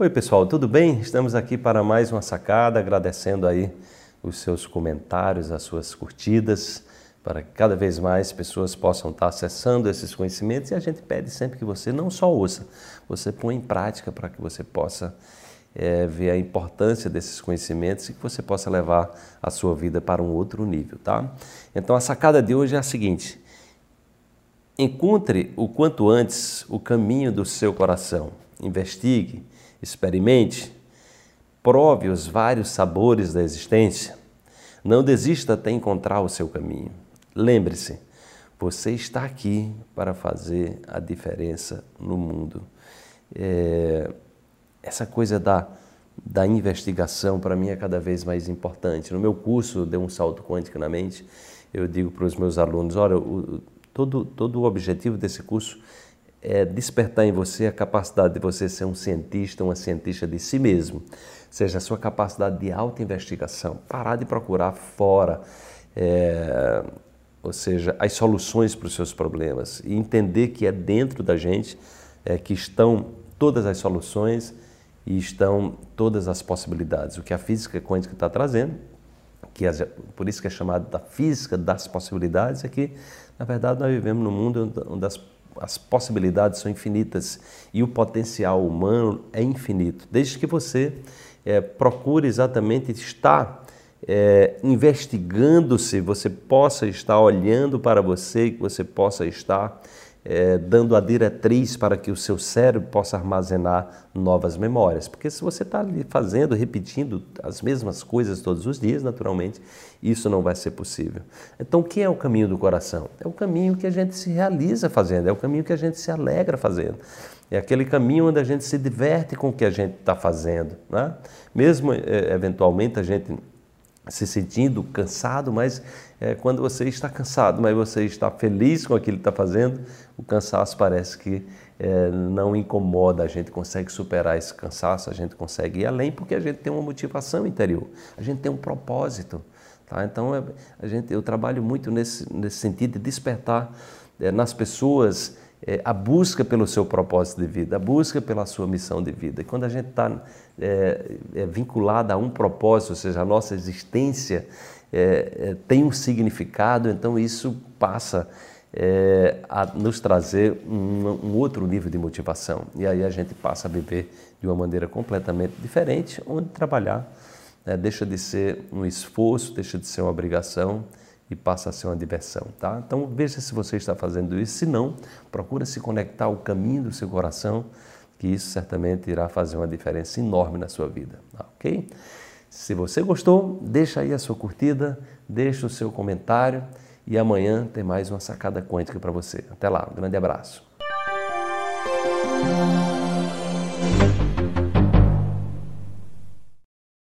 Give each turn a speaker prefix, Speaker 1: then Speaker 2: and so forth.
Speaker 1: Oi pessoal, tudo bem? Estamos aqui para mais uma sacada, agradecendo aí os seus comentários, as suas curtidas, para que cada vez mais pessoas possam estar acessando esses conhecimentos e a gente pede sempre que você não só ouça, você põe em prática para que você possa é, ver a importância desses conhecimentos e que você possa levar a sua vida para um outro nível, tá? Então a sacada de hoje é a seguinte: encontre o quanto antes o caminho do seu coração, investigue experimente, prove os vários sabores da existência. Não desista até encontrar o seu caminho. Lembre-se, você está aqui para fazer a diferença no mundo. É, essa coisa da, da investigação, para mim, é cada vez mais importante. No meu curso, Deu um Salto Quântico na Mente, eu digo para os meus alunos: olha, o, todo, todo o objetivo desse curso é despertar em você a capacidade de você ser um cientista, uma cientista de si mesmo. Ou seja, a sua capacidade de auto-investigação, parar de procurar fora, é, ou seja, as soluções para os seus problemas e entender que é dentro da gente é, que estão todas as soluções e estão todas as possibilidades. O que a física quântica está trazendo, que é, por isso que é chamado da física das possibilidades, é que, na verdade, nós vivemos num mundo onde as as possibilidades são infinitas e o potencial humano é infinito, desde que você é, procure exatamente estar é, investigando-se, você possa estar olhando para você, que você possa estar é, dando a diretriz para que o seu cérebro possa armazenar novas memórias. Porque se você está fazendo, repetindo as mesmas coisas todos os dias, naturalmente, isso não vai ser possível. Então, o que é o caminho do coração? É o caminho que a gente se realiza fazendo, é o caminho que a gente se alegra fazendo. É aquele caminho onde a gente se diverte com o que a gente está fazendo. Né? Mesmo, é, eventualmente, a gente se sentindo cansado, mas é, quando você está cansado, mas você está feliz com aquilo que está fazendo, o cansaço parece que é, não incomoda, a gente consegue superar esse cansaço, a gente consegue ir além porque a gente tem uma motivação interior, a gente tem um propósito. Tá? Então é, a gente, eu trabalho muito nesse, nesse sentido de despertar nas pessoas é, a busca pelo seu propósito de vida, a busca pela sua missão de vida. E quando a gente está é, é, vinculada a um propósito, ou seja, a nossa existência é, é, tem um significado, então isso passa é, a nos trazer um, um, outro nível de motivação. E aí a gente passa a viver de uma maneira completamente diferente, onde trabalhar né, deixa de ser um esforço, deixa de ser uma obrigação e passa a ser uma diversão, tá? Então veja se você está fazendo isso, se não, procura se conectar ao caminho do seu coração, que isso certamente irá fazer uma diferença enorme na sua vida, tá? ok? Se você gostou, deixa aí a sua curtida, deixa o seu comentário e amanhã tem mais uma sacada quântica para você. Até lá, um grande abraço.